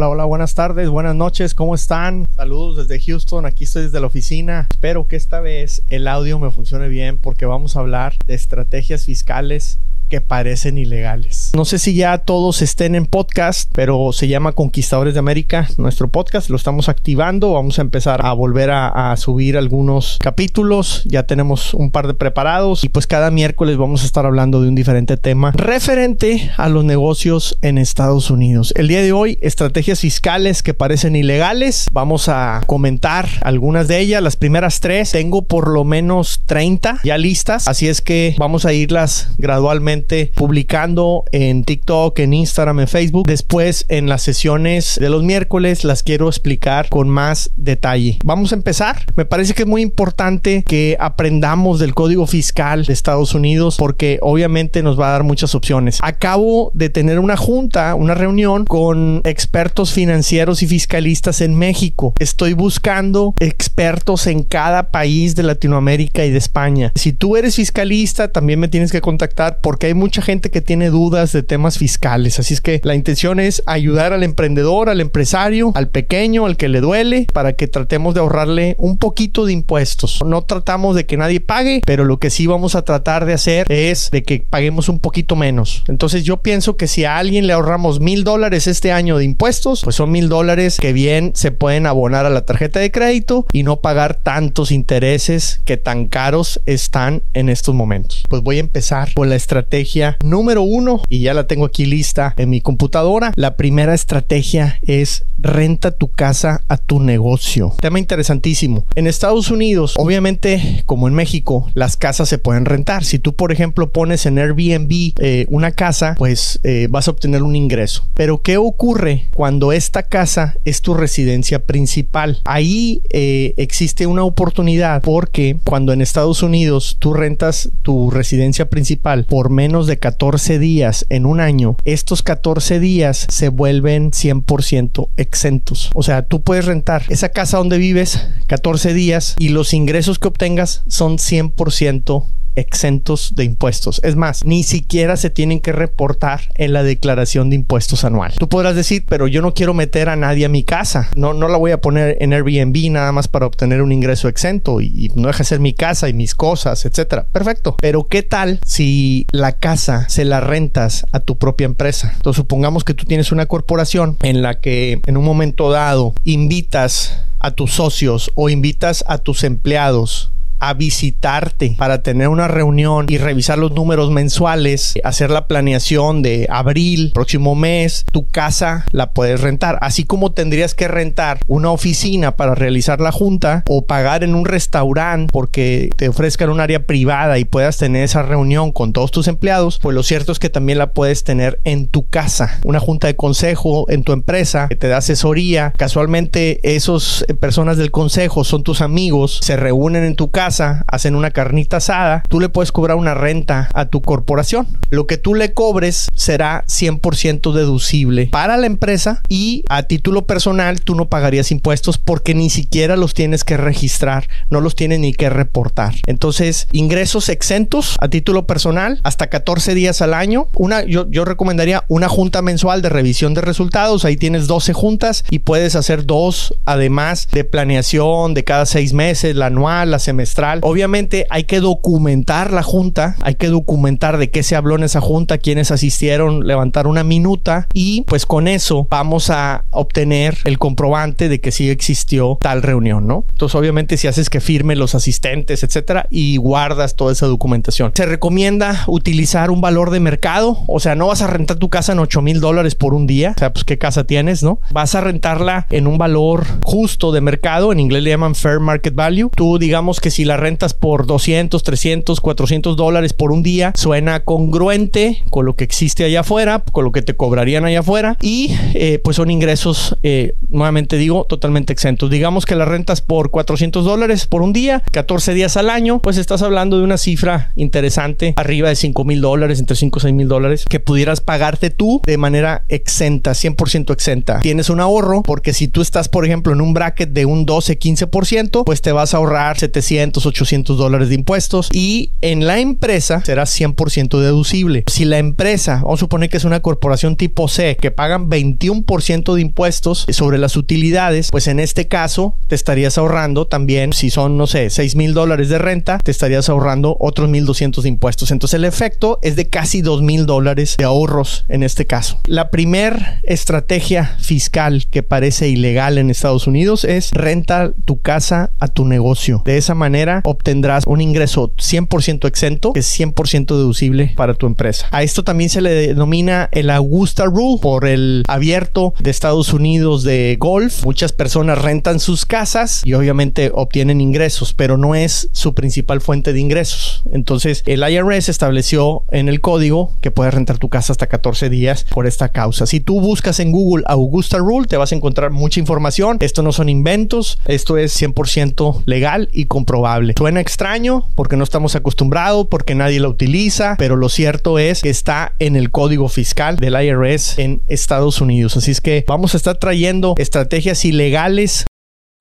Hola, hola, buenas tardes, buenas noches, ¿cómo están? Saludos desde Houston, aquí estoy desde la oficina. Espero que esta vez el audio me funcione bien porque vamos a hablar de estrategias fiscales que parecen ilegales. No sé si ya todos estén en podcast, pero se llama Conquistadores de América, nuestro podcast. Lo estamos activando. Vamos a empezar a volver a, subir algunos capítulos. Ya tenemos un par de preparados y pues cada miércoles vamos a estar hablando de un diferente tema referente a los negocios en Estados Unidos. El día de hoy, estrategias fiscales que parecen ilegales. Vamos a comentar algunas de ellas. Las primeras tres, tengo por lo menos 30 ya listas. Así es que vamos a irlas gradualmente publicando en TikTok, en Instagram, en Facebook. Después en las sesiones de los miércoles las quiero explicar con más detalle. Vamos a empezar. Me parece que es muy importante que aprendamos del código fiscal de Estados Unidos porque obviamente nos va a dar muchas opciones. Acabo de tener una junta, una reunión con expertos financieros y fiscalistas en México. Estoy buscando expertos en cada país de Latinoamérica y de España. Si tú eres fiscalista, también me tienes que contactar porque hay mucha gente que tiene dudas de temas fiscales. Así es que la intención es ayudar al emprendedor, al empresario, al pequeño, al que le duele, para que tratemos de ahorrarle un poquito de impuestos. No tratamos de que nadie pague, pero lo que sí vamos a tratar de hacer es de que paguemos un poquito menos. Entonces yo pienso que si a alguien le ahorramos mil dólares este año de impuestos, pues son mil dólares que bien se pueden abonar a la tarjeta de crédito y no pagar tantos intereses que tan caros están en estos momentos. Pues voy a empezar con la estrategia número uno y ya la tengo aquí lista en mi computadora. La primera estrategia es renta tu casa a tu negocio. Tema interesantísimo. En Estados Unidos, obviamente, como en México, las casas se pueden rentar. Si tú, por ejemplo, pones en Airbnb eh, una casa, pues eh, vas a obtener un ingreso. Pero ¿qué ocurre cuando esta casa es tu residencia principal? Ahí eh, existe una oportunidad porque cuando en Estados Unidos tú rentas tu residencia principal por menos de 14 días en un año, estos 14 días se vuelven 100% exentos. O sea, tú puedes rentar esa casa donde vives 14 días y los ingresos que obtengas son 100% exentos de impuestos. Es más, ni siquiera se tienen que reportar en la declaración de impuestos anual. Tú podrás decir, pero yo no quiero meter a nadie a mi casa. No, no la voy a poner en Airbnb nada más para obtener un ingreso exento y, no deja ser mi casa y mis cosas, etcétera. Perfecto. Pero ¿qué tal si la casa se la rentas a tu propia empresa? Entonces supongamos que tú tienes una corporación en la que en un momento dado invitas a tus socios o invitas a tus empleados a visitarte para tener una reunión y revisar los números mensuales, hacer la planeación de abril, próximo mes, tu casa la puedes rentar. Así como tendrías que rentar una oficina para realizar la junta o pagar en un restaurante porque te ofrezcan un área privada y puedas tener esa reunión con todos tus empleados, pues lo cierto es que también la puedes tener en tu casa. Una junta de consejo en tu empresa que te da asesoría. Casualmente esos eh, personas del consejo son tus amigos, se reúnen en tu casa hacen una carnita asada, tú le puedes cobrar una renta a tu corporación. Lo que tú le cobres será 100% deducible para la empresa y a título personal tú no pagarías impuestos porque ni siquiera los tienes que registrar, no los tienes ni que reportar. Entonces, ingresos exentos a título personal hasta 14 días al año. Yo, yo recomendaría una junta mensual de revisión de resultados. Ahí tienes 12 juntas y puedes hacer dos además de planeación de cada seis meses, la anual, la semestral Obviamente hay que documentar la junta, hay que documentar de qué se habló en esa junta, quiénes asistieron, levantar una minuta y pues con eso vamos a obtener el comprobante de que sí existió tal reunión, ¿no? Entonces obviamente si haces que firme los asistentes, etcétera, y guardas toda esa documentación. Se recomienda utilizar un valor de mercado, o sea, no vas a rentar tu casa en 8 mil dólares por un día, o sea, pues qué casa tienes, ¿no? Vas a rentarla en un valor justo de mercado, en inglés le llaman fair market value. Tú digamos que si la rentas por 200, 300, 400 dólares por un día, suena congruente con lo que existe allá afuera, con lo que te cobrarían allá afuera y eh, pues son ingresos, eh, nuevamente digo, totalmente exentos. Digamos que la rentas por 400 dólares por un día, 14 días al año, pues estás hablando de una cifra interesante, arriba de 5 mil dólares, entre 5 y 6 mil dólares, que pudieras pagarte tú de manera exenta, 100% exenta. Tienes un ahorro porque si tú estás, por ejemplo, en un bracket de un 12, 15%, pues te vas a ahorrar 700 700, 800 dólares de impuestos y en la empresa será 100% deducible. Si la empresa, vamos a suponer que es una corporación tipo C que pagan 21% de impuestos sobre las utilidades, pues en este caso te estarías ahorrando también, si son, no sé, 6 mil dólares de renta, te estarías ahorrando otros 1200 de impuestos. Entonces el efecto es de casi 2 mil dólares de ahorros en este caso. La primer estrategia fiscal que parece ilegal en Estados Unidos es renta tu casa a tu negocio. De esa manera obtendrás un ingreso 100% exento, que es 100% deducible para tu empresa. A esto también se le denomina el Augusta Rule por el abierto de Estados Unidos de golf. Muchas personas rentan sus casas y obviamente obtienen ingresos, pero no es su principal fuente de ingresos. Entonces el IRS estableció en el código que puedes rentar tu casa hasta 14 días por esta causa. Si tú buscas en Google Augusta Rule, te vas a encontrar mucha información. Esto no son inventos, esto es 100% legal y comprobable. Suena extraño porque no estamos acostumbrados, porque nadie lo utiliza, pero lo cierto es que está en el código fiscal del IRS en Estados Unidos. Así es que vamos a estar trayendo estrategias ilegales,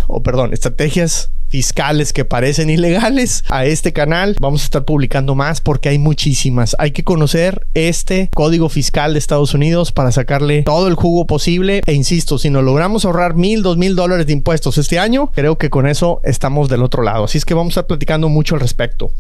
o perdón, estrategias fiscales que parecen ilegales a este canal. Vamos a estar publicando más porque hay muchísimas. Hay que conocer este código fiscal de Estados Unidos para sacarle todo el jugo posible. E insisto, si nos logramos ahorrar mil, dos mil dólares de impuestos este año, creo que con eso estamos del otro lado. Así es que vamos a estar platicando mucho al respecto.